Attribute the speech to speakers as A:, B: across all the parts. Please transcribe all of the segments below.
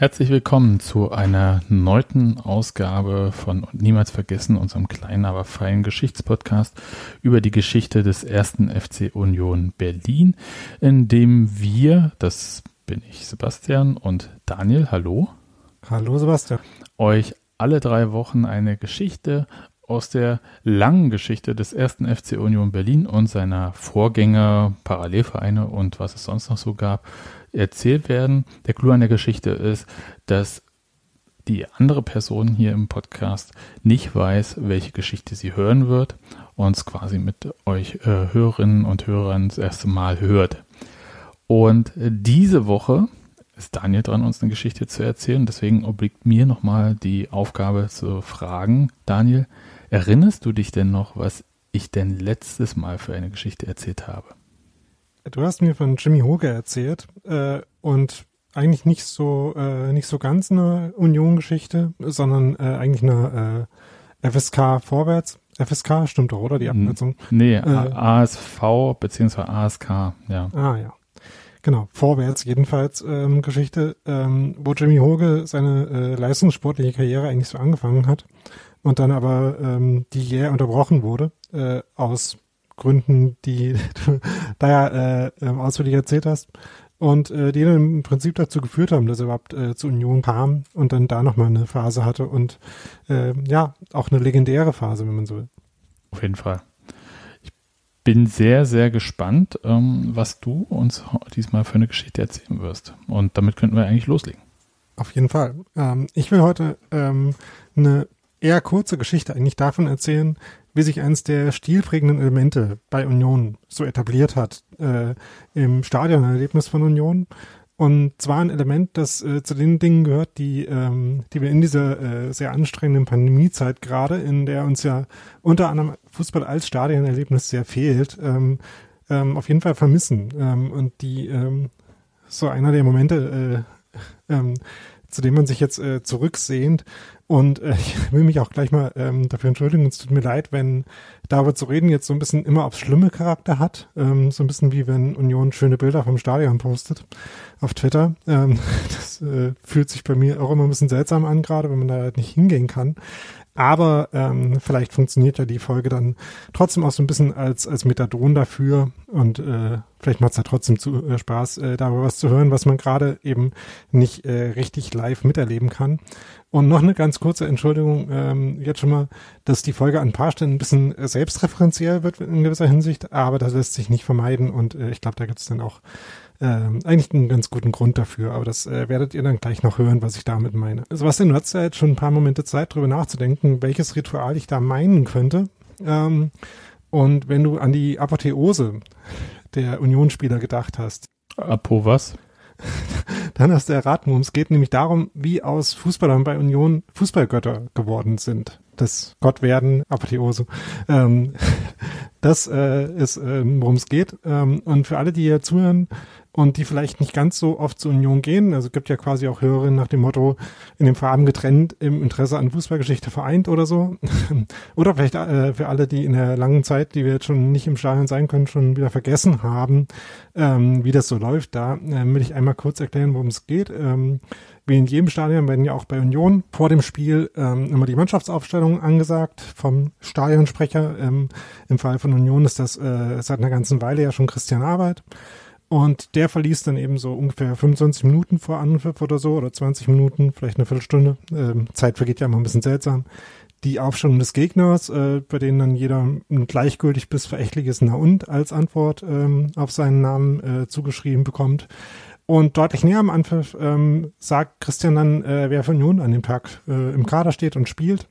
A: Herzlich willkommen zu einer neunten Ausgabe von Niemals vergessen, unserem kleinen, aber feinen Geschichtspodcast über die Geschichte des ersten FC Union Berlin, in dem wir, das bin ich Sebastian und Daniel, hallo.
B: Hallo Sebastian.
A: Euch alle drei Wochen eine Geschichte aus der langen Geschichte des ersten FC Union Berlin und seiner Vorgänger, Parallelvereine und was es sonst noch so gab, erzählt werden. Der Clou an der Geschichte ist, dass die andere Person hier im Podcast nicht weiß, welche Geschichte sie hören wird und es quasi mit euch äh, Hörerinnen und Hörern das erste Mal hört. Und diese Woche ist Daniel dran, uns eine Geschichte zu erzählen. Deswegen obliegt mir nochmal die Aufgabe zu fragen. Daniel, erinnerst du dich denn noch, was ich denn letztes Mal für eine Geschichte erzählt habe?
B: Du hast mir von Jimmy Hoge erzählt äh, und eigentlich nicht so äh, nicht so ganz eine Union-Geschichte, sondern äh, eigentlich eine äh, FSK vorwärts. FSK stimmt doch, oder die Abkürzung?
A: Nee, äh, ASV beziehungsweise ASK, ja.
B: Ah ja. Genau, vorwärts jedenfalls ähm, Geschichte, ähm, wo Jimmy Hoge seine äh, leistungssportliche Karriere eigentlich so angefangen hat und dann aber ähm, die jäh unterbrochen wurde äh, aus Gründen, die du da ja äh, ausführlich erzählt hast. Und äh, die dann im Prinzip dazu geführt haben, dass er überhaupt äh, zur Union kam und dann da nochmal eine Phase hatte und äh, ja, auch eine legendäre Phase, wenn man so will.
A: Auf jeden Fall. Ich bin sehr, sehr gespannt, ähm, was du uns diesmal für eine Geschichte erzählen wirst. Und damit könnten wir eigentlich loslegen.
B: Auf jeden Fall. Ähm, ich will heute ähm, eine eher kurze Geschichte eigentlich davon erzählen, wie sich eines der stilprägenden Elemente bei Union so etabliert hat äh, im Stadionerlebnis von Union. Und zwar ein Element, das äh, zu den Dingen gehört, die, ähm, die wir in dieser äh, sehr anstrengenden Pandemiezeit gerade, in der uns ja unter anderem Fußball als Stadionerlebnis sehr fehlt, ähm, ähm, auf jeden Fall vermissen. Ähm, und die ähm, so einer der Momente, äh, ähm, zu dem man sich jetzt äh, zurücksehnt. Und äh, ich will mich auch gleich mal ähm, dafür entschuldigen. Es tut mir leid, wenn darüber zu reden jetzt so ein bisschen immer aufs schlimme Charakter hat. Ähm, so ein bisschen wie wenn Union schöne Bilder vom Stadion postet auf Twitter. Ähm, das äh, fühlt sich bei mir auch immer ein bisschen seltsam an, gerade wenn man da halt nicht hingehen kann. Aber ähm, vielleicht funktioniert ja die Folge dann trotzdem auch so ein bisschen als, als Methadon dafür und äh, vielleicht macht es ja trotzdem zu, äh, Spaß, äh, darüber was zu hören, was man gerade eben nicht äh, richtig live miterleben kann. Und noch eine ganz kurze Entschuldigung ähm, jetzt schon mal, dass die Folge an ein paar Stellen ein bisschen äh, selbstreferenziell wird in gewisser Hinsicht, aber das lässt sich nicht vermeiden und äh, ich glaube, da gibt es dann auch ähm, eigentlich einen ganz guten Grund dafür, aber das äh, werdet ihr dann gleich noch hören, was ich damit meine. Sebastian, du hast ja jetzt schon ein paar Momente Zeit, darüber nachzudenken, welches Ritual ich da meinen könnte. Ähm, und wenn du an die Apotheose der Unionsspieler gedacht hast.
A: Apo was?
B: Dann hast du erraten, worum es geht, nämlich darum, wie aus Fußballern bei Union Fußballgötter geworden sind. Das Gottwerden, Apotheose. Ähm, das äh, ist, äh, worum es geht. Ähm, und für alle, die hier zuhören, und die vielleicht nicht ganz so oft zur Union gehen. Also es gibt ja quasi auch Hörerinnen nach dem Motto, in dem Farben getrennt, im Interesse an Fußballgeschichte vereint oder so. oder vielleicht äh, für alle, die in der langen Zeit, die wir jetzt schon nicht im Stadion sein können, schon wieder vergessen haben, ähm, wie das so läuft. Da äh, will ich einmal kurz erklären, worum es geht. Ähm, wie in jedem Stadion werden ja auch bei Union vor dem Spiel ähm, immer die Mannschaftsaufstellung angesagt vom Stadionsprecher. Ähm, Im Fall von Union ist das äh, seit einer ganzen Weile ja schon Christian Arbeit. Und der verließ dann eben so ungefähr 25 Minuten vor Anpfiff oder so, oder 20 Minuten, vielleicht eine Viertelstunde. Ähm, Zeit vergeht ja immer ein bisschen seltsam. die Aufstellung des Gegners, äh, bei denen dann jeder ein gleichgültig bis verächtliches Na und als Antwort ähm, auf seinen Namen äh, zugeschrieben bekommt. Und deutlich näher am Anpfiff ähm, sagt Christian dann, äh, wer von Union an dem Tag äh, im Kader steht und spielt.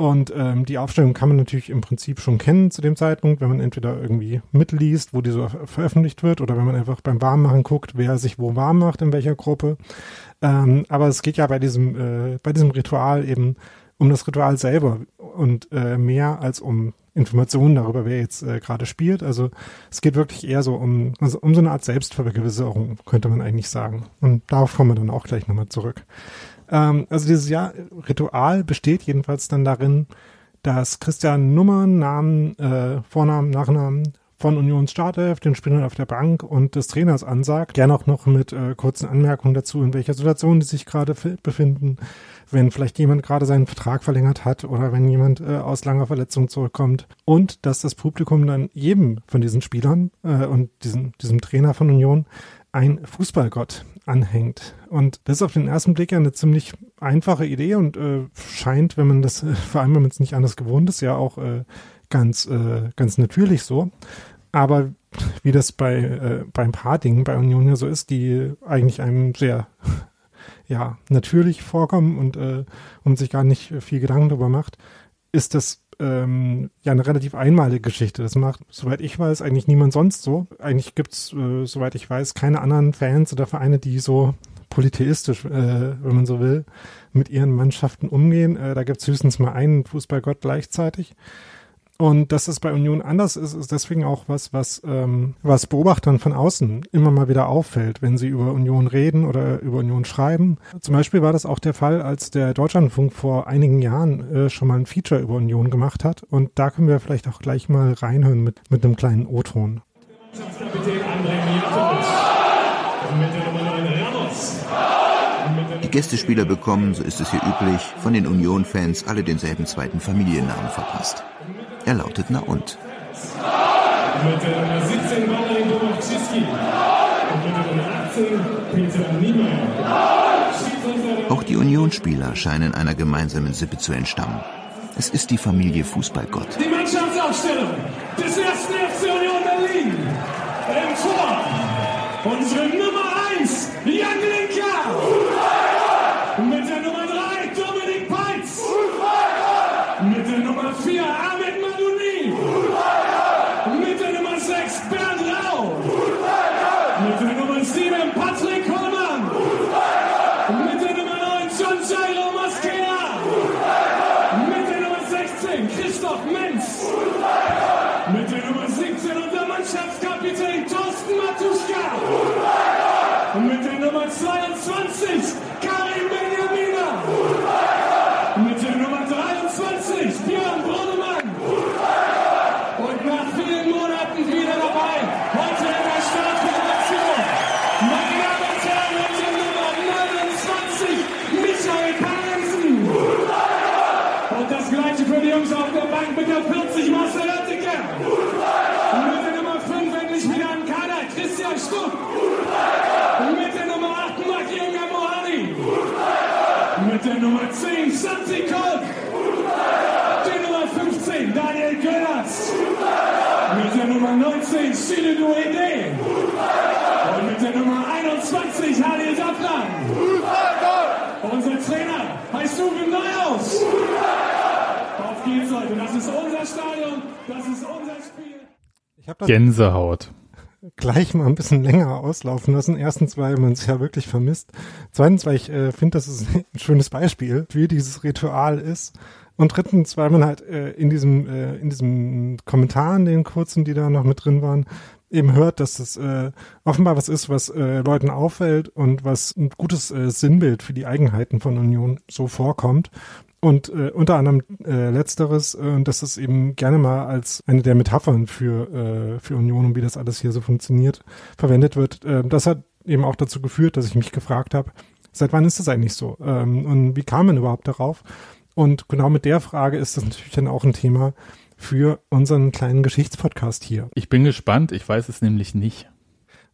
B: Und ähm, die Aufstellung kann man natürlich im Prinzip schon kennen zu dem Zeitpunkt, wenn man entweder irgendwie mitliest, wo die so veröffentlicht wird, oder wenn man einfach beim Warmmachen guckt, wer sich wo warm macht, in welcher Gruppe. Ähm, aber es geht ja bei diesem, äh, bei diesem Ritual eben um das Ritual selber und äh, mehr als um Informationen darüber, wer jetzt äh, gerade spielt. Also es geht wirklich eher so um, also um so eine Art Selbstvergewisserung, könnte man eigentlich sagen. Und darauf kommen wir dann auch gleich nochmal zurück. Ähm, also dieses Jahr Ritual besteht jedenfalls dann darin, dass Christian Nummern, Namen, äh, Vornamen, Nachnamen von Unions Startelf, den Spielern auf der Bank und des Trainers ansagt. Gerne auch noch mit äh, kurzen Anmerkungen dazu, in welcher Situation die sich gerade befinden, wenn vielleicht jemand gerade seinen Vertrag verlängert hat oder wenn jemand äh, aus langer Verletzung zurückkommt. Und dass das Publikum dann jedem von diesen Spielern äh, und diesem, diesem Trainer von Union ein Fußballgott anhängt. Und das ist auf den ersten Blick ja eine ziemlich einfache Idee und äh, scheint, wenn man das, äh, vor allem wenn man es nicht anders gewohnt ist, ja auch äh, ganz, äh, ganz natürlich so. Aber wie das bei, äh, bei ein paar Dingen bei Union ja so ist, die eigentlich einem sehr ja, natürlich vorkommen und, äh, und sich gar nicht viel Gedanken darüber macht, ist das ähm, ja eine relativ einmalige Geschichte. Das macht, soweit ich weiß, eigentlich niemand sonst so. Eigentlich gibt's, äh, soweit ich weiß, keine anderen Fans oder Vereine, die so polytheistisch, äh, wenn man so will, mit ihren Mannschaften umgehen. Äh, da gibt's höchstens mal einen Fußballgott gleichzeitig. Und dass es bei Union anders ist, ist deswegen auch was, was, ähm, was Beobachtern von außen immer mal wieder auffällt, wenn sie über Union reden oder über Union schreiben. Zum Beispiel war das auch der Fall, als der Deutschlandfunk vor einigen Jahren äh, schon mal ein Feature über Union gemacht hat. Und da können wir vielleicht auch gleich mal reinhören mit, mit einem kleinen O-Ton.
C: Die Gästespieler bekommen, so ist es hier üblich, von den Union-Fans alle denselben zweiten Familiennamen verpasst. Er lautet Na und. Mit der Nummer 17 Valery Domowczyski und mit der Nummer 18 Peter Niemeyer. Auch die Unionsspieler scheinen einer gemeinsamen Sippe zu entstammen. Es ist die Familie Fußballgott.
D: Die Mannschaftsaufstellung des ersten FC Union Berlin. Im Tor unsere Nummer 1, Jan Linker. Mit der Nummer 3, Dominik Peitz. Mit der Nummer 4, Ahmed Und mit der Nummer 22, Karim Benjamina. Und mit der Nummer 23, Björn Brunnemann. Und nach vielen Monaten wieder dabei, heute in der Startformation. Meine Damen und Herren, mit der Nummer 29, Michael Parensen. Und das gleiche für die Jungs auf der Bank mit der 40, Marcel Oettinger. Und mit der Nummer 5 endlich wieder an Kader, Christian Stuck. Mit der Nummer 8 Makienga Mohani. Mit der Nummer 10 Santi Kolk. Die Nummer 15 Daniel Göllers. Mit der Nummer 19 Sinedu Ede. Und mit der Nummer 21 Halil Daplan. Unser Trainer heißt Neuhaus. Auf geht's, Leute. Das ist unser Stadion. Das ist unser Spiel.
A: Gänsehaut
B: gleich mal ein bisschen länger auslaufen lassen. Erstens, weil man es ja wirklich vermisst. Zweitens, weil ich äh, finde, dass es ein schönes Beispiel, wie dieses Ritual ist. Und drittens, weil man halt äh, in diesem äh, in diesem Kommentaren, den kurzen, die da noch mit drin waren, eben hört, dass das äh, offenbar was ist, was äh, Leuten auffällt und was ein gutes äh, Sinnbild für die Eigenheiten von Union so vorkommt. Und äh, unter anderem äh, letzteres, äh, das ist eben gerne mal als eine der Metaphern für, äh, für Union und wie das alles hier so funktioniert, verwendet wird. Äh, das hat eben auch dazu geführt, dass ich mich gefragt habe, seit wann ist das eigentlich so? Ähm, und wie kam man überhaupt darauf? Und genau mit der Frage ist das natürlich dann auch ein Thema für unseren kleinen Geschichtspodcast hier.
A: Ich bin gespannt, ich weiß es nämlich nicht.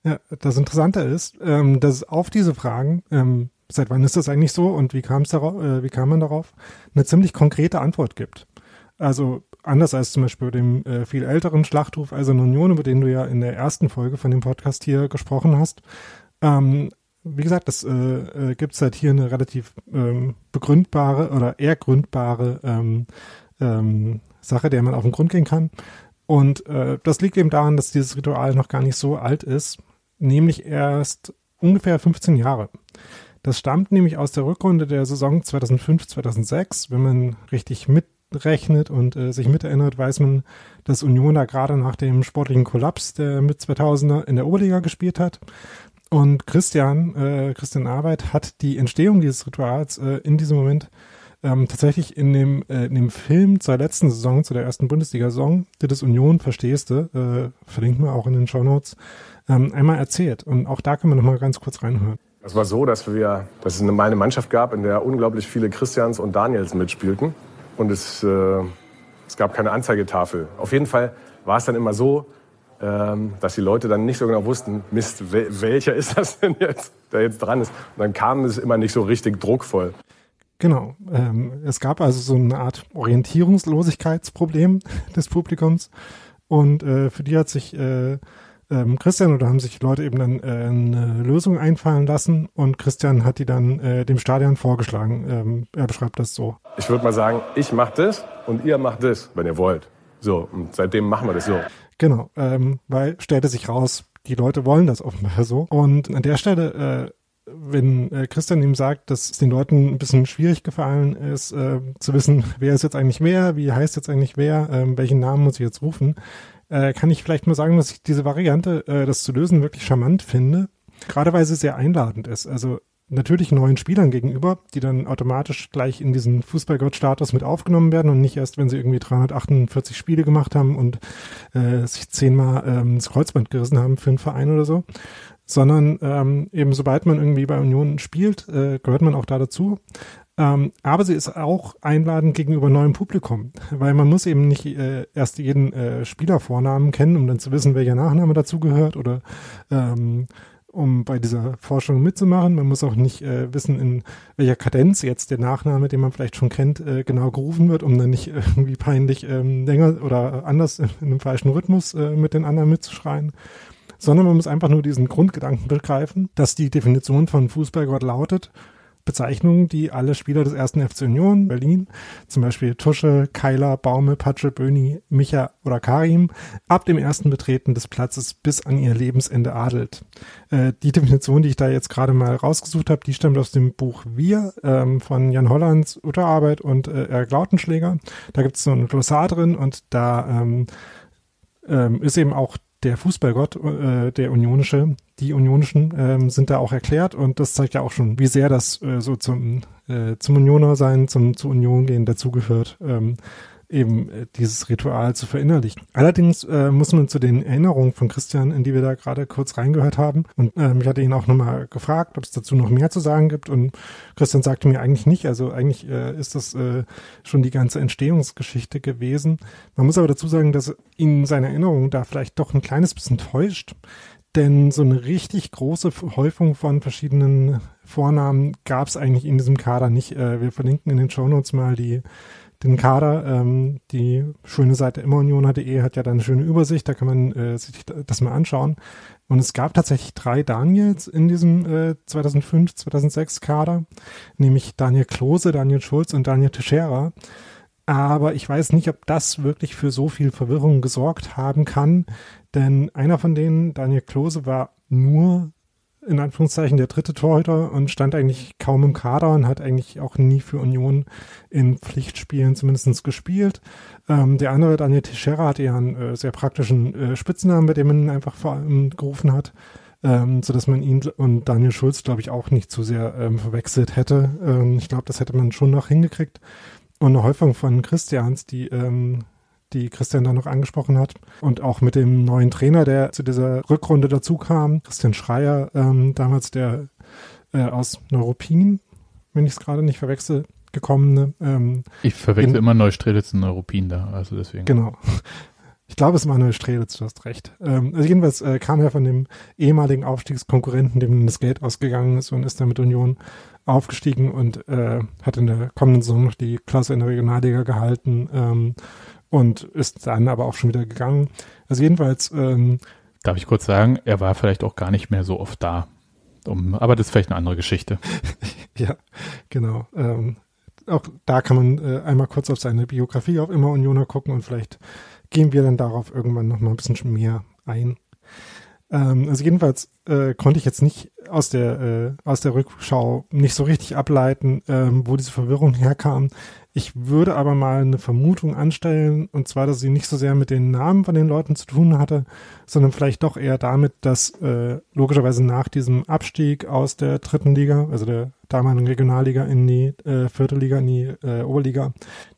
B: Ja, das Interessante ist, ähm, dass auf diese Fragen ähm, seit wann ist das eigentlich so und wie kam es darauf, äh, wie kam man darauf, eine ziemlich konkrete Antwort gibt. Also anders als zum Beispiel bei dem äh, viel älteren Schlachtruf Eiserne Union, über den du ja in der ersten Folge von dem Podcast hier gesprochen hast. Ähm, wie gesagt, das äh, äh, gibt es halt hier eine relativ ähm, begründbare oder eher gründbare ähm, ähm, Sache, der man auf den Grund gehen kann. Und äh, das liegt eben daran, dass dieses Ritual noch gar nicht so alt ist, nämlich erst ungefähr 15 Jahre. Das stammt nämlich aus der Rückrunde der Saison 2005-2006. Wenn man richtig mitrechnet und äh, sich miterinnert, weiß man, dass Union da gerade nach dem sportlichen Kollaps der mit 2000er in der Oberliga gespielt hat. Und Christian, äh, Christian Arbeit hat die Entstehung dieses Rituals äh, in diesem Moment ähm, tatsächlich in dem, äh, in dem Film zur letzten Saison, zu der ersten Bundesliga-Saison, die das Union verstehste, äh, verlinken wir auch in den Show Notes, ähm, einmal erzählt. Und auch da können wir nochmal ganz kurz reinhören.
E: Es war so, dass wir, dass es eine, eine Mannschaft gab, in der unglaublich viele Christians und Daniels mitspielten. Und es, äh, es gab keine Anzeigetafel. Auf jeden Fall war es dann immer so, ähm, dass die Leute dann nicht so genau wussten, Mist, wel welcher ist das denn jetzt, der jetzt dran ist. Und dann kam es immer nicht so richtig druckvoll.
B: Genau. Ähm, es gab also so eine Art Orientierungslosigkeitsproblem des Publikums. Und äh, für die hat sich äh, ähm, Christian oder haben sich Leute eben dann äh, eine Lösung einfallen lassen und Christian hat die dann äh, dem Stadion vorgeschlagen. Ähm, er beschreibt das so.
E: Ich würde mal sagen, ich mache das und ihr macht das, wenn ihr wollt. So, und seitdem machen wir das so.
B: Genau, ähm, weil stellte sich raus, die Leute wollen das offenbar so. Und an der Stelle, äh, wenn äh, Christian ihm sagt, dass es den Leuten ein bisschen schwierig gefallen ist, äh, zu wissen, wer ist jetzt eigentlich wer, wie heißt jetzt eigentlich wer, äh, welchen Namen muss ich jetzt rufen, äh, kann ich vielleicht mal sagen, dass ich diese Variante, äh, das zu lösen, wirklich charmant finde. Gerade weil sie sehr einladend ist. Also natürlich neuen Spielern gegenüber, die dann automatisch gleich in diesen Fußballgott-Status mit aufgenommen werden und nicht erst, wenn sie irgendwie 348 Spiele gemacht haben und äh, sich zehnmal ähm, das Kreuzband gerissen haben für einen Verein oder so, sondern ähm, eben sobald man irgendwie bei Union spielt, äh, gehört man auch da dazu. Ähm, aber sie ist auch einladend gegenüber neuem Publikum, weil man muss eben nicht äh, erst jeden äh, Spielervornamen kennen, um dann zu wissen, welcher Nachname dazugehört oder ähm, um bei dieser Forschung mitzumachen. Man muss auch nicht äh, wissen, in welcher Kadenz jetzt der Nachname, den man vielleicht schon kennt, äh, genau gerufen wird, um dann nicht irgendwie peinlich ähm, länger oder anders in, in einem falschen Rhythmus äh, mit den anderen mitzuschreien. Sondern man muss einfach nur diesen Grundgedanken begreifen, dass die Definition von Fußballgott lautet, Bezeichnungen, die alle Spieler des ersten FC Union Berlin, zum Beispiel Tusche, Keiler, Baume, Patsche, Böni, Micha oder Karim, ab dem ersten Betreten des Platzes bis an ihr Lebensende adelt. Äh, die Definition, die ich da jetzt gerade mal rausgesucht habe, die stammt aus dem Buch Wir ähm, von Jan Hollands Utterarbeit und äh, Eric Lautenschläger. Da gibt es so ein Glossar drin und da ähm, ähm, ist eben auch der Fußballgott, äh, der Unionische, die Unionischen ähm, sind da auch erklärt und das zeigt ja auch schon, wie sehr das äh, so zum, äh, zum Unioner sein, zum zu Union gehen dazugehört. Ähm, eben äh, dieses Ritual zu verinnerlichen. Allerdings äh, muss man zu den Erinnerungen von Christian, in die wir da gerade kurz reingehört haben, und ähm, ich hatte ihn auch nochmal gefragt, ob es dazu noch mehr zu sagen gibt und Christian sagte mir eigentlich nicht, also eigentlich äh, ist das äh, schon die ganze Entstehungsgeschichte gewesen. Man muss aber dazu sagen, dass ihn seine Erinnerung da vielleicht doch ein kleines bisschen täuscht, denn so eine richtig große Häufung von verschiedenen Vornamen gab es eigentlich in diesem Kader nicht. Äh, wir verlinken in den Shownotes mal die den Kader. Ähm, die schöne Seite immerunion.de hat ja dann eine schöne Übersicht, da kann man äh, sich das mal anschauen. Und es gab tatsächlich drei Daniels in diesem äh, 2005, 2006 Kader, nämlich Daniel Klose, Daniel Schulz und Daniel Teixeira. Aber ich weiß nicht, ob das wirklich für so viel Verwirrung gesorgt haben kann, denn einer von denen, Daniel Klose, war nur in Anführungszeichen der dritte Torhüter und stand eigentlich kaum im Kader und hat eigentlich auch nie für Union in Pflichtspielen zumindest gespielt. Ähm, der andere, Daniel Teixeira, hatte ja einen äh, sehr praktischen äh, Spitznamen, bei dem man ihn einfach vor allem gerufen hat, ähm, so dass man ihn und Daniel Schulz, glaube ich, auch nicht zu sehr ähm, verwechselt hätte. Ähm, ich glaube, das hätte man schon noch hingekriegt. Und eine Häufung von Christians, die ähm, die Christian da noch angesprochen hat. Und auch mit dem neuen Trainer, der zu dieser Rückrunde dazu kam, Christian Schreier, ähm, damals der äh, aus Neuruppin, wenn ich es gerade nicht verwechsel, gekommene. Ähm,
A: ich verwechsel in, immer Neustrelitz und Neuruppin da, also deswegen.
B: Genau. Ich glaube, es ist Manuel Strelitz, du hast recht. Ähm, also jedenfalls äh, kam er von dem ehemaligen Aufstiegskonkurrenten, dem das Geld ausgegangen ist und ist dann mit Union aufgestiegen und äh, hat in der kommenden Saison noch die Klasse in der Regionalliga gehalten ähm, und ist dann aber auch schon wieder gegangen. Also jedenfalls. Ähm,
A: Darf ich kurz sagen, er war vielleicht auch gar nicht mehr so oft da. Um, aber das ist vielleicht eine andere Geschichte.
B: ja, genau. Ähm, auch da kann man äh, einmal kurz auf seine Biografie auf Immer Unioner gucken und vielleicht gehen wir dann darauf irgendwann noch mal ein bisschen mehr ein. Ähm, also jedenfalls äh, konnte ich jetzt nicht aus der äh, aus der Rückschau nicht so richtig ableiten, ähm, wo diese Verwirrung herkam. Ich würde aber mal eine Vermutung anstellen, und zwar, dass sie nicht so sehr mit den Namen von den Leuten zu tun hatte, sondern vielleicht doch eher damit, dass äh, logischerweise nach diesem Abstieg aus der dritten Liga, also der damaligen Regionalliga in die äh, vierte Liga, in die äh, Oberliga,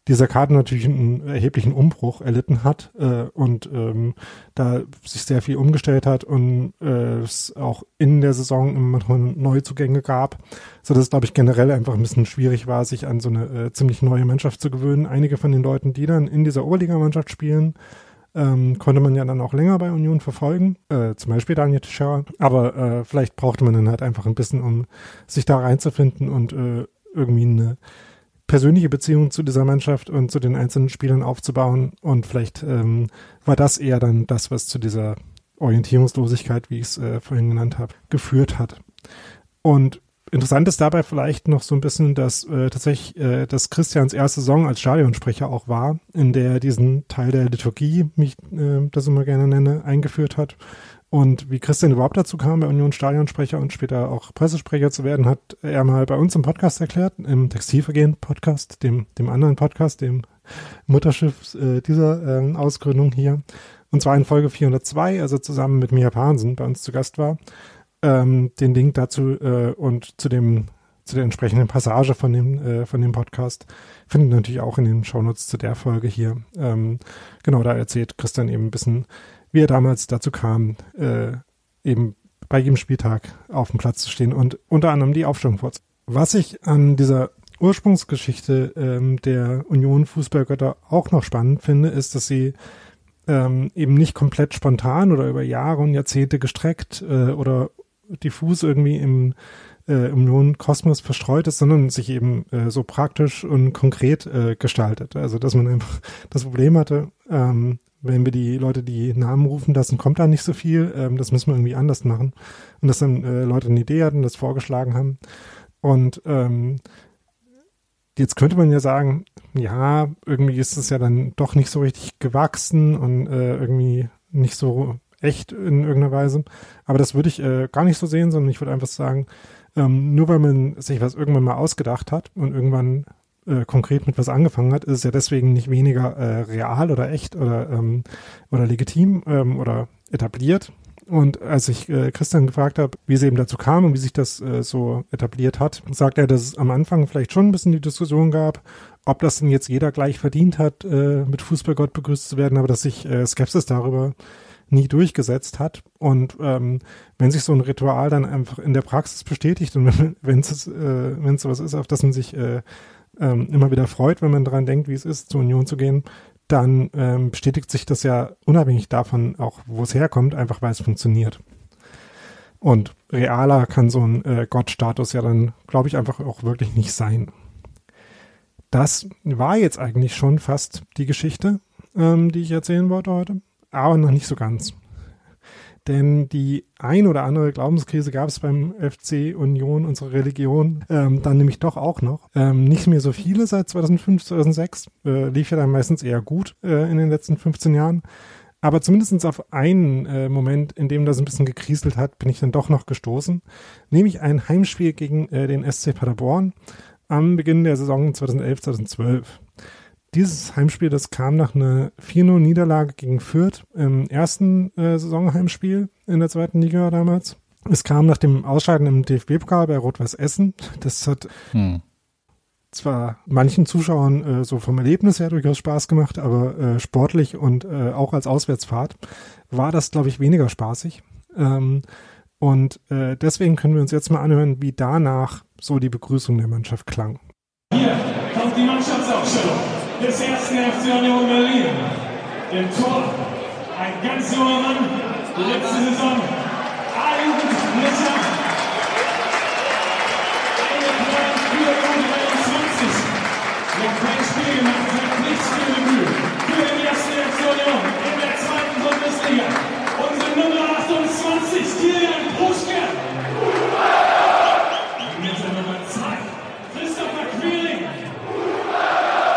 B: dieser Kader natürlich einen erheblichen Umbruch erlitten hat äh, und ähm, da sich sehr viel umgestellt hat und äh, es auch in der Saison immer noch Neuzugänge gab, so dass es glaube ich generell einfach ein bisschen schwierig war, sich an so eine äh, ziemlich neue Mannschaft zu gewöhnen. Einige von den Leuten, die dann in dieser Oberligamannschaft spielen, ähm, konnte man ja dann auch länger bei Union verfolgen, äh, zum Beispiel Daniel Tischauer, aber äh, vielleicht brauchte man dann halt einfach ein bisschen, um sich da reinzufinden und äh, irgendwie eine persönliche Beziehung zu dieser Mannschaft und zu den einzelnen Spielern aufzubauen. Und vielleicht ähm, war das eher dann das, was zu dieser Orientierungslosigkeit, wie ich es äh, vorhin genannt habe, geführt hat. Und interessant ist dabei vielleicht noch so ein bisschen, dass äh, tatsächlich äh, das Christians erste Saison als Stadionsprecher auch war, in der er diesen Teil der Liturgie, wie ich äh, das immer gerne nenne, eingeführt hat und wie Christian überhaupt dazu kam, bei Union Stadionsprecher und später auch Pressesprecher zu werden, hat er mal bei uns im Podcast erklärt, im Textilvergehen-Podcast, dem, dem anderen Podcast, dem Mutterschiff äh, dieser äh, Ausgründung hier. Und zwar in Folge 402, also zusammen mit Mia Pahnsen bei uns zu Gast war. Ähm, den Link dazu äh, und zu dem zu der entsprechenden Passage von dem äh, von dem Podcast findet natürlich auch in den Shownotes zu der Folge hier. Ähm, genau, da erzählt Christian eben ein bisschen wie er damals dazu kam, äh, eben bei jedem Spieltag auf dem Platz zu stehen und unter anderem die Aufstellung vorzunehmen. Was ich an dieser Ursprungsgeschichte ähm, der Union Fußballgötter auch noch spannend finde, ist, dass sie ähm, eben nicht komplett spontan oder über Jahre und Jahrzehnte gestreckt äh, oder diffus irgendwie im äh, Union Kosmos verstreut ist, sondern sich eben äh, so praktisch und konkret äh, gestaltet. Also dass man einfach das Problem hatte, ähm, wenn wir die Leute die Namen rufen lassen, kommt da nicht so viel. Ähm, das müssen wir irgendwie anders machen. Und dass dann äh, Leute eine Idee hatten, das vorgeschlagen haben. Und ähm, jetzt könnte man ja sagen, ja, irgendwie ist es ja dann doch nicht so richtig gewachsen und äh, irgendwie nicht so echt in irgendeiner Weise. Aber das würde ich äh, gar nicht so sehen, sondern ich würde einfach sagen, ähm, nur weil man sich was irgendwann mal ausgedacht hat und irgendwann äh, konkret mit was angefangen hat, ist ja deswegen nicht weniger äh, real oder echt oder, ähm, oder legitim ähm, oder etabliert. Und als ich äh, Christian gefragt habe, wie es eben dazu kam und wie sich das äh, so etabliert hat, sagt er, dass es am Anfang vielleicht schon ein bisschen die Diskussion gab, ob das denn jetzt jeder gleich verdient hat, äh, mit Fußballgott begrüßt zu werden, aber dass sich äh, Skepsis darüber nie durchgesetzt hat. Und ähm, wenn sich so ein Ritual dann einfach in der Praxis bestätigt und wenn es äh, wenn es sowas ist, auf das man sich äh, ähm, immer wieder freut, wenn man daran denkt, wie es ist, zur Union zu gehen, dann ähm, bestätigt sich das ja unabhängig davon auch, wo es herkommt, einfach weil es funktioniert. Und realer kann so ein äh, Gottstatus ja dann, glaube ich, einfach auch wirklich nicht sein. Das war jetzt eigentlich schon fast die Geschichte, ähm, die ich erzählen wollte heute, aber noch nicht so ganz. Denn die ein oder andere Glaubenskrise gab es beim FC Union, unsere Religion, ähm, dann nämlich doch auch noch. Ähm, nicht mehr so viele seit 2005, 2006. Äh, lief ja dann meistens eher gut äh, in den letzten 15 Jahren. Aber zumindest auf einen äh, Moment, in dem das ein bisschen gekriselt hat, bin ich dann doch noch gestoßen. Nämlich ein Heimspiel gegen äh, den SC Paderborn am Beginn der Saison 2011, 2012 dieses Heimspiel, das kam nach einer 4-0-Niederlage gegen Fürth im ersten äh, Saisonheimspiel in der zweiten Liga damals. Es kam nach dem Ausscheiden im DFB-Pokal bei Rot-Weiß Essen. Das hat hm. zwar manchen Zuschauern äh, so vom Erlebnis her durchaus Spaß gemacht, aber äh, sportlich und äh, auch als Auswärtsfahrt war das, glaube ich, weniger spaßig. Ähm, und äh, deswegen können wir uns jetzt mal anhören, wie danach so die Begrüßung der Mannschaft klang.
D: Hier kommt die Mannschaftsaufstellung des ersten FC Union Berlin. Im Tor Ein ganz junger Mann, letzte Saison A-Jugend Lissabon. Eine Plan für U23. Noch kein Spiel gemacht, hat nichts für Debüt. Für die erste Reaktion in der zweiten Bundesliga. Unsere Nummer 28, Kilian Bruschke. Mit der Nummer 2, Christopher Queering.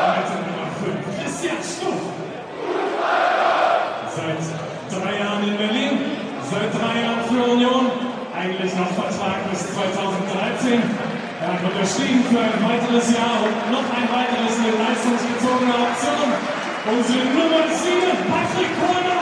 D: Und mit der Nummer 5, Christian Stuff. Seit drei Jahren in Berlin, seit drei Jahren für Union, eigentlich noch Vertrag bis 2013. Hat unterschrieben für ein weiteres Jahr und noch ein weiteres mit leistungsbezogener Option. Unsere Nummer 7, Patrick Kohlmann.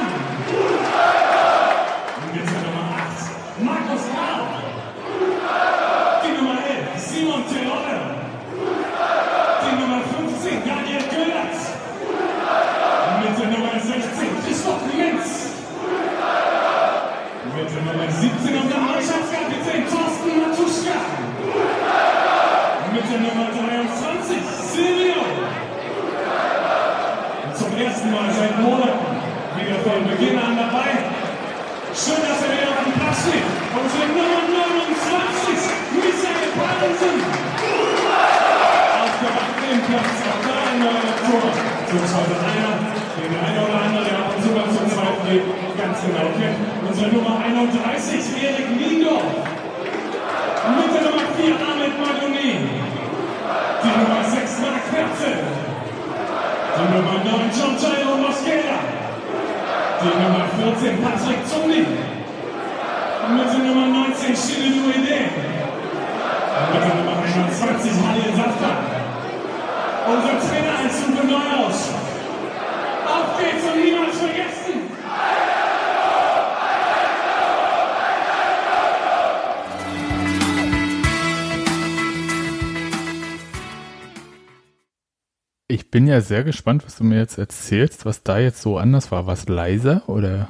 F: Ich bin ja sehr gespannt, was du mir jetzt erzählst, was da jetzt so anders war. Es leiser oder?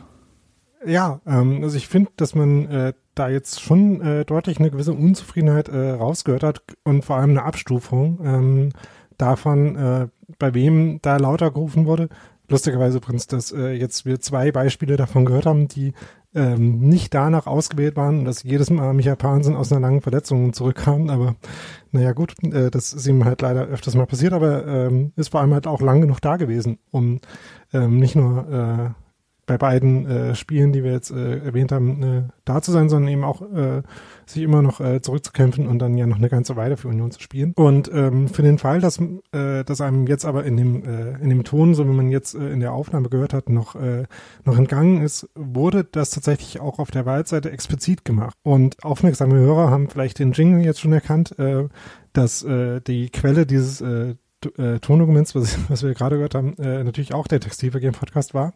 B: Ja, ähm, also ich finde, dass man äh, da jetzt schon äh, deutlich eine gewisse Unzufriedenheit äh, rausgehört hat und vor allem eine Abstufung ähm, davon, äh, bei wem da lauter gerufen wurde. Lustigerweise übrigens, dass äh, jetzt wir zwei Beispiele davon gehört haben, die ähm, nicht danach ausgewählt waren, dass jedes Mal Michael Pahnsen aus einer langen Verletzung zurückkam. Aber naja gut, äh, das ist ihm halt leider öfters mal passiert, aber ähm, ist vor allem halt auch lang genug da gewesen, um ähm, nicht nur äh, bei beiden äh, Spielen, die wir jetzt äh, erwähnt haben, äh, da zu sein, sondern eben auch äh, sich immer noch äh, zurückzukämpfen und dann ja noch eine ganze Weile für Union zu spielen. Und ähm, für den Fall, dass, äh, dass einem jetzt aber in dem, äh, in dem Ton, so wie man jetzt äh, in der Aufnahme gehört hat, noch, äh, noch entgangen ist, wurde das tatsächlich auch auf der Waldseite explizit gemacht. Und aufmerksame Hörer haben vielleicht den Jingle jetzt schon erkannt, äh, dass äh, die Quelle dieses äh, äh, Tondokuments, was, was wir gerade gehört haben, äh, natürlich auch der Textilvergehen-Podcast war.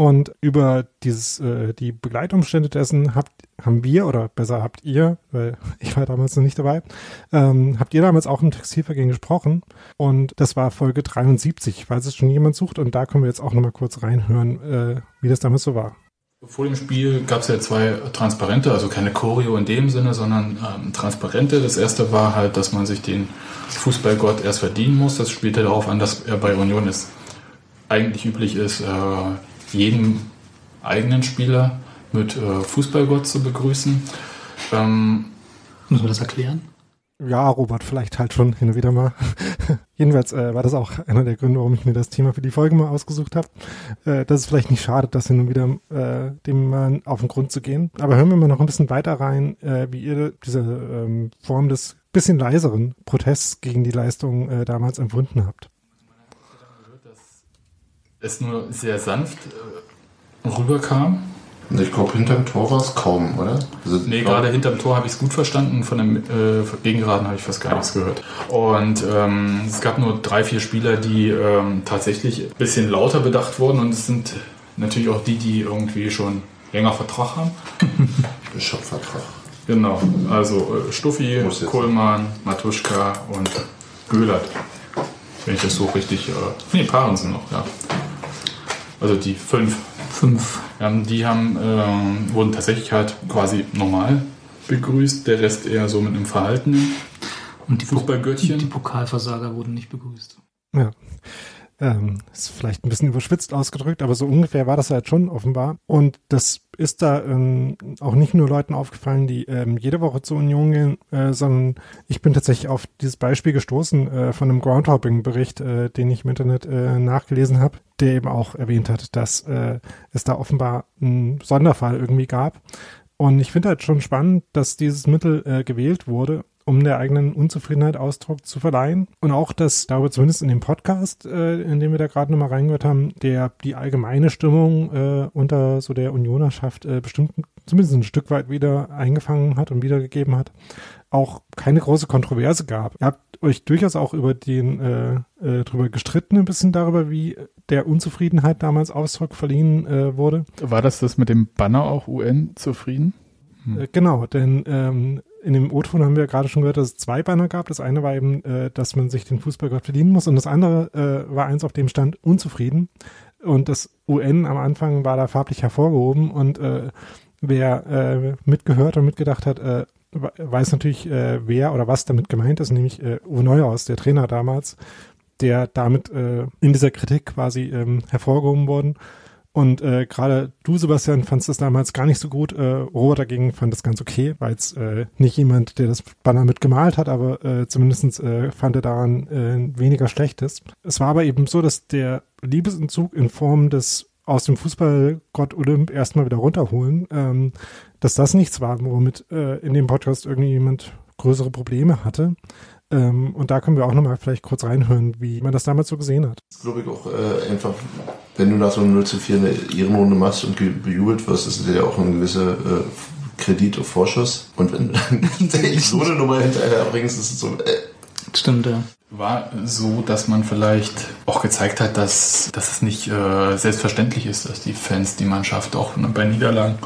B: Und über dieses, äh, die Begleitumstände dessen habt, haben wir, oder besser habt ihr, weil ich war damals noch nicht dabei, ähm, habt ihr damals auch im Textilvergehen gesprochen. Und das war Folge 73, falls es schon jemand sucht. Und da können wir jetzt auch nochmal kurz reinhören, äh, wie das damals so war.
A: Vor dem Spiel gab es ja zwei Transparente, also keine Choreo in dem Sinne, sondern ähm, Transparente. Das erste war halt, dass man sich den Fußballgott erst verdienen muss. Das spielte darauf an, dass er bei Union es eigentlich üblich ist, äh, jeden eigenen Spieler mit äh, Fußballgott zu begrüßen. Ähm,
G: Muss man das erklären?
B: Ja, Robert, vielleicht halt schon hin und wieder mal. Jedenfalls äh, war das auch einer der Gründe, warum ich mir das Thema für die Folge mal ausgesucht habe. Äh, dass es vielleicht nicht schadet, das hin und wieder äh, dem mal auf den Grund zu gehen. Aber hören wir mal noch ein bisschen weiter rein, äh, wie ihr diese ähm, Form des bisschen leiseren Protests gegen die Leistung äh, damals empfunden habt.
A: Es nur sehr sanft äh, rüberkam.
H: Ich glaube, hinterm Tor war es kaum, oder?
A: Also, nee, gerade hinterm Tor habe ich es gut verstanden. Von dem äh, Gegengeraden habe ich fast gar nichts gehört. Und ähm, es gab nur drei, vier Spieler, die ähm, tatsächlich ein bisschen lauter bedacht wurden. Und es sind natürlich auch die, die irgendwie schon länger Vertrag haben.
H: Schöpfvertrag.
A: Genau. Also äh, Stuffi, Kohlmann, Matuschka und Göhlert. Wenn ich das so richtig. Äh, nee, Paaren sind noch, ja. Also die fünf.
G: Fünf.
A: Ja, die haben, äh, wurden tatsächlich halt quasi normal begrüßt, der Rest eher so mit einem Verhalten.
G: Und die Fußballgöttchen. Die Pokalversager wurden nicht begrüßt.
B: Ja. Ähm, ist vielleicht ein bisschen überschwitzt ausgedrückt, aber so ungefähr war das halt schon offenbar. Und das ist da ähm, auch nicht nur Leuten aufgefallen, die ähm, jede Woche zur Union gehen, äh, sondern ich bin tatsächlich auf dieses Beispiel gestoßen äh, von einem Groundhopping-Bericht, äh, den ich im Internet äh, nachgelesen habe, der eben auch erwähnt hat, dass äh, es da offenbar einen Sonderfall irgendwie gab. Und ich finde halt schon spannend, dass dieses Mittel äh, gewählt wurde um der eigenen Unzufriedenheit Ausdruck zu verleihen. Und auch, dass darüber zumindest in dem Podcast, äh, in dem wir da gerade nochmal reingehört haben, der die allgemeine Stimmung äh, unter so der Unionerschaft äh, bestimmt zumindest ein Stück weit wieder eingefangen hat und wiedergegeben hat, auch keine große Kontroverse gab. Ihr habt euch durchaus auch über den äh, äh, drüber gestritten, ein bisschen darüber, wie der Unzufriedenheit damals Ausdruck verliehen äh, wurde.
A: War das das mit dem Banner auch UN zufrieden?
B: Hm. Äh, genau, denn ähm, in dem O-Ton haben wir gerade schon gehört, dass es zwei Banner gab. Das eine war eben, äh, dass man sich den Fußballgott verdienen muss und das andere äh, war eins, auf dem stand unzufrieden. Und das UN am Anfang war da farblich hervorgehoben und äh, wer äh, mitgehört und mitgedacht hat, äh, weiß natürlich, äh, wer oder was damit gemeint ist, nämlich äh, Uwe Neuhaus, der Trainer damals, der damit in dieser Kritik quasi ähm, hervorgehoben worden und äh, gerade du, Sebastian, fandst das damals gar nicht so gut. Äh, Robert dagegen fand das ganz okay, weil es äh, nicht jemand, der das Banner mit gemalt hat, aber äh, zumindest äh, fand er daran äh, weniger Schlechtes. Es war aber eben so, dass der Liebesentzug in Form des aus dem Fußballgott Olymp erstmal wieder runterholen, ähm, dass das nichts war, womit äh, in dem Podcast irgendwie jemand größere Probleme hatte. Ähm, und da können wir auch nochmal vielleicht kurz reinhören, wie man das damals so gesehen hat.
H: Das glaube ich auch äh, einfach, wenn du nach so einem 0 zu 4 eine Ehrenrunde machst und bejubelt wirst, ist das ja auch ein gewisser äh, Kredit auf Vorschuss. Und wenn du so eine Nummer hinterher bringst, ist es so. Äh.
I: Stimmt, ja. War so, dass man vielleicht auch gezeigt hat, dass, dass es nicht äh, selbstverständlich ist, dass die Fans die Mannschaft auch bei Niederlagen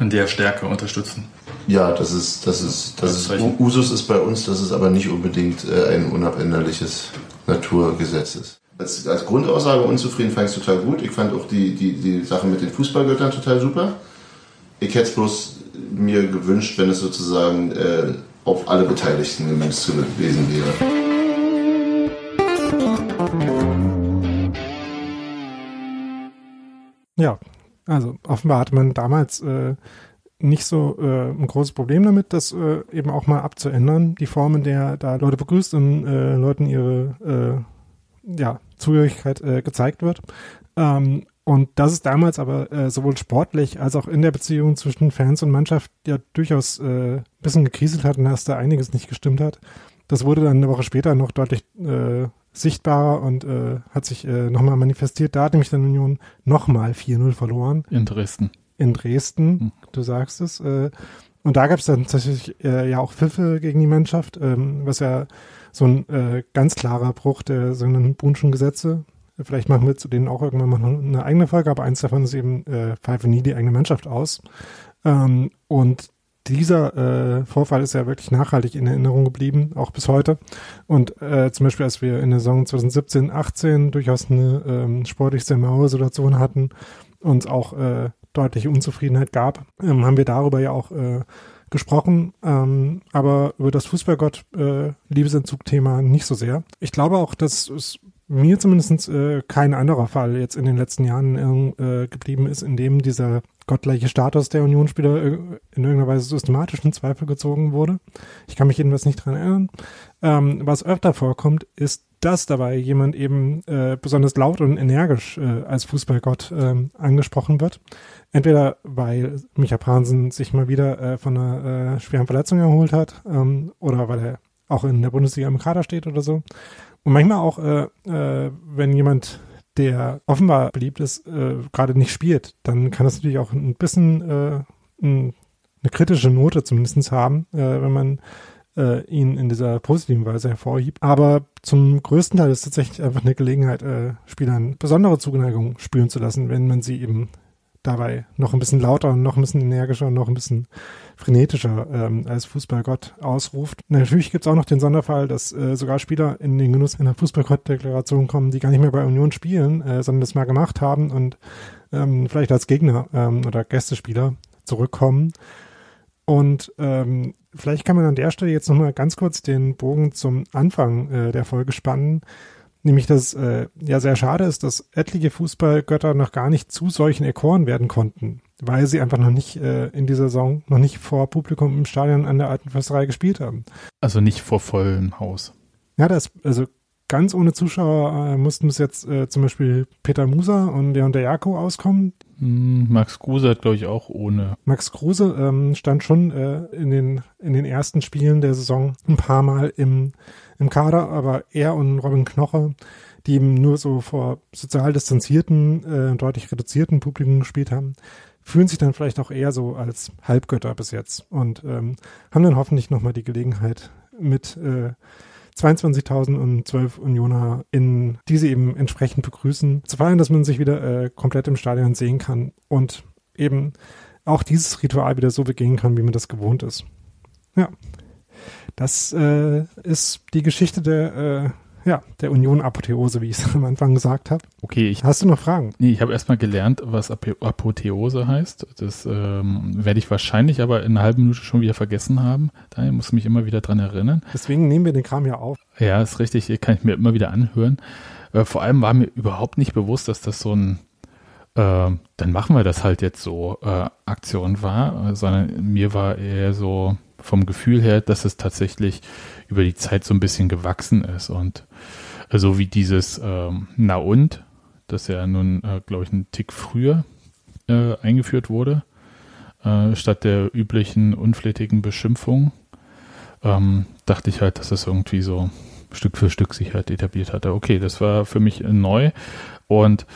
I: in der Stärke unterstützen.
H: Ja, das ist, das ist, das ist, Usus ist bei uns, dass es aber nicht unbedingt äh, ein unabänderliches Naturgesetz ist. Als, als Grundaussage unzufrieden fand ich es total gut. Ich fand auch die, die, die Sache mit den Fußballgöttern total super. Ich hätte es bloß mir gewünscht, wenn es sozusagen äh, auf alle Beteiligten gemünzt gewesen wäre.
B: Ja, also offenbar hatte man damals äh, nicht so äh, ein großes Problem damit, das äh, eben auch mal abzuändern, die Form, in der da Leute begrüßt und äh, Leuten ihre äh, ja, Zugehörigkeit äh, gezeigt wird. Ähm, und das ist damals aber äh, sowohl sportlich als auch in der Beziehung zwischen Fans und Mannschaft ja durchaus ein bisschen gekriselt hat und dass da einiges nicht gestimmt hat. Das wurde dann eine Woche später noch deutlich sichtbarer und hat sich nochmal manifestiert. Da hat nämlich dann Union nochmal 4-0 verloren.
A: In Dresden
B: in Dresden, hm. du sagst es. Äh, und da gab es dann tatsächlich äh, ja auch Pfiffe gegen die Mannschaft, ähm, was ja so ein äh, ganz klarer Bruch der sogenannten Bunschen Gesetze. Vielleicht machen wir zu denen auch irgendwann mal eine eigene Folge, aber eins davon ist eben, äh, pfeife nie die eigene Mannschaft aus. Ähm, und dieser äh, Vorfall ist ja wirklich nachhaltig in Erinnerung geblieben, auch bis heute. Und äh, zum Beispiel, als wir in der Saison 2017, 18 durchaus eine ähm, sportlich sehr maue Situation hatten, uns auch äh, deutliche Unzufriedenheit gab, ähm, haben wir darüber ja auch äh, gesprochen, ähm, aber über das Fußballgott äh, nicht so sehr. Ich glaube auch, dass es mir zumindest äh, kein anderer Fall jetzt in den letzten Jahren äh, geblieben ist, in dem dieser gottgleiche Status der Unionsspieler äh, in irgendeiner Weise systematisch in Zweifel gezogen wurde. Ich kann mich jedenfalls nicht dran erinnern. Ähm, was öfter vorkommt, ist, dass dabei jemand eben äh, besonders laut und energisch äh, als Fußballgott äh, angesprochen wird. Entweder weil Micha Pransen sich mal wieder äh, von einer äh, schweren Verletzung erholt hat ähm, oder weil er auch in der Bundesliga im Kader steht oder so. Und manchmal auch, äh, wenn jemand, der offenbar beliebt ist, äh, gerade nicht spielt, dann kann das natürlich auch ein bisschen äh, ein, eine kritische Note zumindest haben, äh, wenn man äh, ihn in dieser positiven Weise hervorhebt. Aber zum größten Teil ist es tatsächlich einfach eine Gelegenheit, äh, Spielern besondere Zuneigung spüren zu lassen, wenn man sie eben dabei noch ein bisschen lauter und noch ein bisschen energischer und noch ein bisschen frenetischer ähm, als Fußballgott ausruft. Natürlich gibt es auch noch den Sonderfall, dass äh, sogar Spieler in den Genuss einer Fußballgott-Deklaration kommen, die gar nicht mehr bei Union spielen, äh, sondern das mal gemacht haben und ähm, vielleicht als Gegner ähm, oder Gästespieler zurückkommen. Und ähm, vielleicht kann man an der Stelle jetzt nochmal ganz kurz den Bogen zum Anfang äh, der Folge spannen Nämlich, dass äh, ja sehr schade ist, dass etliche Fußballgötter noch gar nicht zu solchen erkoren werden konnten, weil sie einfach noch nicht äh, in dieser Saison, noch nicht vor Publikum im Stadion an der alten Försterei gespielt haben.
A: Also nicht vor vollem Haus.
B: Ja, das, also ganz ohne Zuschauer äh, mussten bis jetzt äh, zum Beispiel Peter Muser und Leon Jako auskommen.
A: Hm, Max Kruse hat, glaube ich, auch ohne.
B: Max Kruse ähm, stand schon äh, in, den, in den ersten Spielen der Saison ein paar Mal im im Kader, aber er und Robin Knoche, die eben nur so vor sozial distanzierten, äh, deutlich reduzierten Publikum gespielt haben, fühlen sich dann vielleicht auch eher so als Halbgötter bis jetzt und ähm, haben dann hoffentlich nochmal die Gelegenheit mit äh, 22.000 und 12 Unioner in diese eben entsprechend begrüßen, zu feiern, dass man sich wieder äh, komplett im Stadion sehen kann und eben auch dieses Ritual wieder so begehen kann, wie man das gewohnt ist. Ja, das äh, ist die Geschichte der, äh, ja, der Union-Apotheose, wie ich es am Anfang gesagt habe.
A: Okay, ich,
B: hast du noch Fragen?
A: Nee, ich habe erstmal gelernt, was Ap Apotheose heißt. Das ähm, werde ich wahrscheinlich aber in einer halben Minute schon wieder vergessen haben. Daher muss ich mich immer wieder dran erinnern.
B: Deswegen nehmen wir den Kram ja auf.
A: Ja, ist richtig. Kann ich mir immer wieder anhören. Äh, vor allem war mir überhaupt nicht bewusst, dass das so ein äh, dann machen wir das halt jetzt so äh, Aktion war, sondern mir war eher so, vom Gefühl her, dass es tatsächlich über die Zeit so ein bisschen gewachsen ist und äh, so wie dieses ähm, Na und, das ja nun, äh, glaube ich, einen Tick früher äh, eingeführt wurde, äh, statt der üblichen unflätigen Beschimpfung, ähm, dachte ich halt, dass das irgendwie so Stück für Stück sich halt etabliert hatte. Okay, das war für mich neu und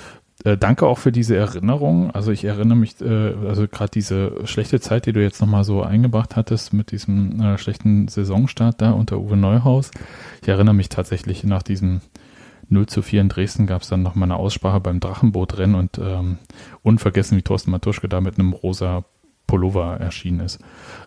A: äh, danke auch für diese Erinnerung. Also ich erinnere mich, äh, also gerade diese schlechte Zeit, die du jetzt nochmal so eingebracht hattest mit diesem äh, schlechten Saisonstart da unter Uwe Neuhaus. Ich erinnere mich tatsächlich nach diesem 0 zu 4 in Dresden gab es dann nochmal eine Aussprache beim Drachenbootrennen und ähm, unvergessen, wie Thorsten Matuschke da mit einem rosa Pullover erschienen ist.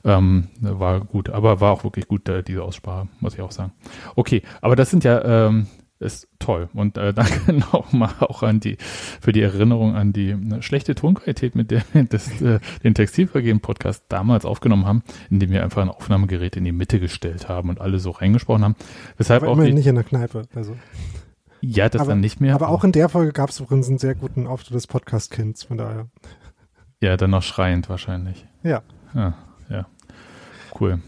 A: Ähm, war gut, aber war auch wirklich gut, äh, diese Aussprache, muss ich auch sagen. Okay, aber das sind ja ähm, ist toll. Und äh, danke nochmal auch an die für die Erinnerung an die äh, schlechte Tonqualität, mit der wir das, äh, den Textilvergehen-Podcast damals aufgenommen haben, indem wir einfach ein Aufnahmegerät in die Mitte gestellt haben und alle so reingesprochen haben. Weshalb
B: aber
A: auch
B: immerhin nicht in der Kneipe. Also.
A: Ja, das
B: aber,
A: dann nicht mehr.
B: Aber auch in der Folge gab es übrigens einen sehr guten Auftritt des Podcast-Kinds, von daher.
A: Ja, dann noch schreiend wahrscheinlich.
B: Ja.
A: Ja, ja. Cool.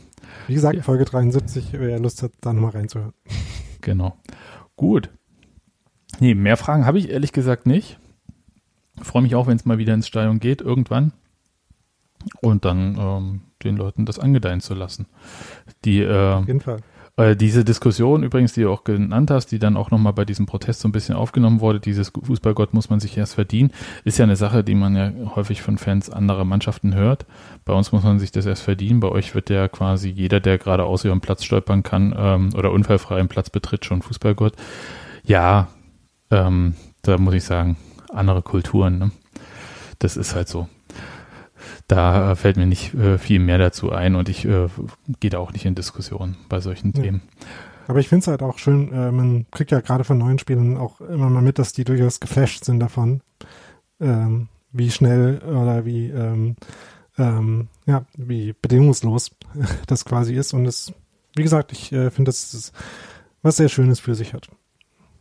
B: Wie gesagt,
A: ja.
B: Folge 73, wer Lust hat, da nochmal reinzuhören.
A: Genau. Gut. Nee, mehr Fragen habe ich ehrlich gesagt nicht. Freue mich auch, wenn es mal wieder ins Stadion geht, irgendwann. Und dann ähm, den Leuten das angedeihen zu lassen. Die, äh,
B: Auf jeden Fall.
A: Diese Diskussion übrigens, die du auch genannt hast, die dann auch nochmal bei diesem Protest so ein bisschen aufgenommen wurde, dieses Fußballgott muss man sich erst verdienen, ist ja eine Sache, die man ja häufig von Fans anderer Mannschaften hört. Bei uns muss man sich das erst verdienen. Bei euch wird ja quasi jeder, der gerade aus ihrem Platz stolpern kann ähm, oder unfallfreien Platz betritt, schon Fußballgott. Ja, ähm, da muss ich sagen, andere Kulturen. Ne? Das ist halt so. Da fällt mir nicht äh, viel mehr dazu ein und ich äh, gehe da auch nicht in Diskussionen bei solchen ja. Themen.
B: Aber ich finde es halt auch schön, äh, man kriegt ja gerade von neuen Spielern auch immer mal mit, dass die durchaus geflasht sind davon, ähm, wie schnell oder wie, ähm, ähm, ja, wie bedingungslos das quasi ist. Und es, wie gesagt, ich äh, finde, dass es was sehr Schönes für sich hat.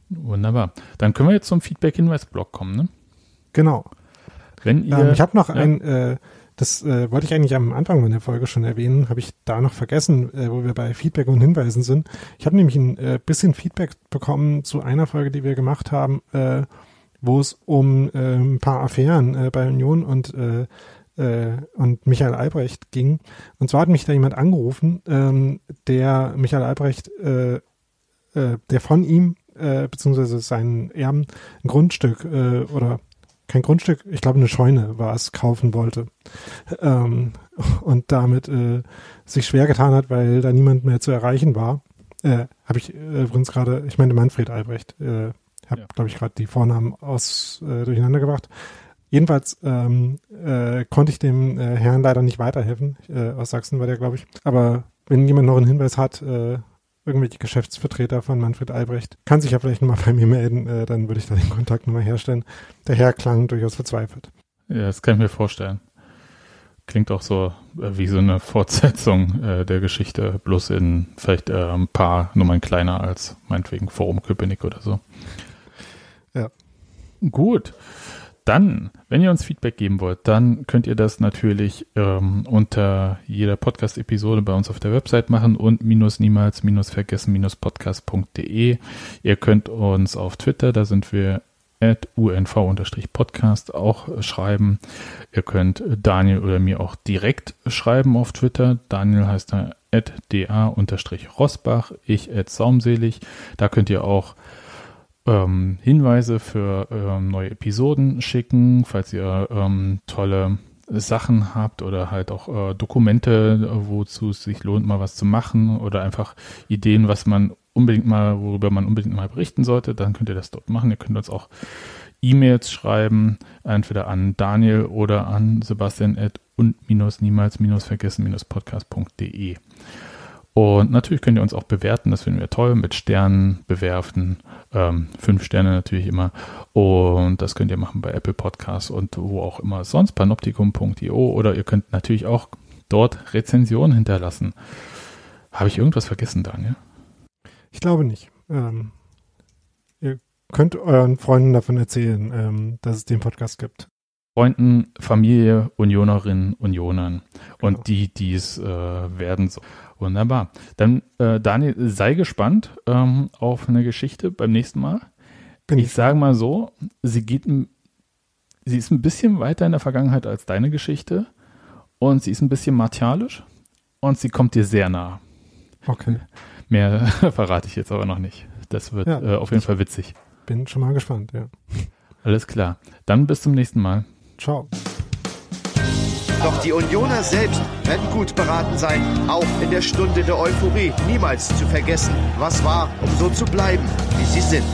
A: Wunderbar. Dann können wir jetzt zum Feedback-Hinweis-Blog kommen, ne?
B: Genau.
A: Wenn ihr,
B: ähm, ich habe noch
A: ja.
B: ein, äh, das äh, wollte ich eigentlich am Anfang meiner Folge schon erwähnen, habe ich da noch vergessen, äh, wo wir bei Feedback und Hinweisen sind. Ich habe nämlich ein äh, bisschen Feedback bekommen zu einer Folge, die wir gemacht haben, äh, wo es um äh, ein paar Affären äh, bei Union und äh, äh, und Michael Albrecht ging. Und zwar hat mich da jemand angerufen, ähm, der Michael Albrecht, äh, äh, der von ihm äh, beziehungsweise seinen Erben ein Grundstück äh, oder kein Grundstück, ich glaube eine Scheune war es, kaufen wollte. Ähm, und damit äh, sich schwer getan hat, weil da niemand mehr zu erreichen war. Äh, habe ich äh, übrigens gerade, ich meine Manfred Albrecht, äh, habe, ja. glaube ich, gerade die Vornamen aus äh, durcheinander gebracht. Jedenfalls ähm, äh, konnte ich dem äh, Herrn leider nicht weiterhelfen. Äh, aus Sachsen war der, glaube ich. Aber wenn jemand noch einen Hinweis hat, äh, irgendwelche Geschäftsvertreter von Manfred Albrecht, kann sich ja vielleicht nochmal bei mir melden, äh, dann würde ich da den Kontakt nochmal herstellen. Der Herr klang durchaus verzweifelt.
A: Ja, das kann ich mir vorstellen. Klingt auch so äh, wie so eine Fortsetzung äh, der Geschichte, bloß in vielleicht äh, ein paar Nummern kleiner als meinetwegen Forum Köpenick oder so.
B: Ja.
A: Gut. Dann, wenn ihr uns Feedback geben wollt, dann könnt ihr das natürlich ähm, unter jeder Podcast-Episode bei uns auf der Website machen und minus niemals minus vergessen minus podcast.de. Ihr könnt uns auf Twitter, da sind wir at unv-podcast auch schreiben. Ihr könnt Daniel oder mir auch direkt schreiben auf Twitter. Daniel heißt da at da-rosbach, ich at saumselig. Da könnt ihr auch ähm, Hinweise für ähm, neue Episoden schicken, falls ihr ähm, tolle Sachen habt oder halt auch äh, Dokumente, wozu es sich lohnt, mal was zu machen oder einfach Ideen, was man unbedingt mal, worüber man unbedingt mal berichten sollte, dann könnt ihr das dort machen. Ihr könnt uns auch E-Mails schreiben, entweder an Daniel oder an Sebastian und-niemals-vergessen-podcast.de. Und natürlich könnt ihr uns auch bewerten, das finden wir toll, mit Sternen bewerfen, ähm, fünf Sterne natürlich immer. Und das könnt ihr machen bei Apple Podcasts und wo auch immer sonst, panoptikum.io oder ihr könnt natürlich auch dort Rezensionen hinterlassen. Habe ich irgendwas vergessen, Daniel?
B: Ich glaube nicht. Ähm, ihr könnt euren Freunden davon erzählen, ähm, dass es den Podcast gibt.
A: Freunden, Familie, Unionerinnen, Unionern und genau. die, die es äh, werden. So. Wunderbar. Dann, äh, Daniel, sei gespannt ähm, auf eine Geschichte beim nächsten Mal. Bin ich sage mal so, sie geht, sie ist ein bisschen weiter in der Vergangenheit als deine Geschichte und sie ist ein bisschen martialisch und sie kommt dir sehr nah.
B: Okay.
A: Mehr verrate ich jetzt aber noch nicht. Das wird ja, äh, auf jeden Fall witzig.
B: Bin schon mal gespannt, ja.
A: Alles klar. Dann bis zum nächsten Mal.
B: Ciao.
J: Doch die Unioner selbst werden gut beraten sein, auch in der Stunde der Euphorie niemals zu vergessen, was war, um so zu bleiben, wie sie sind.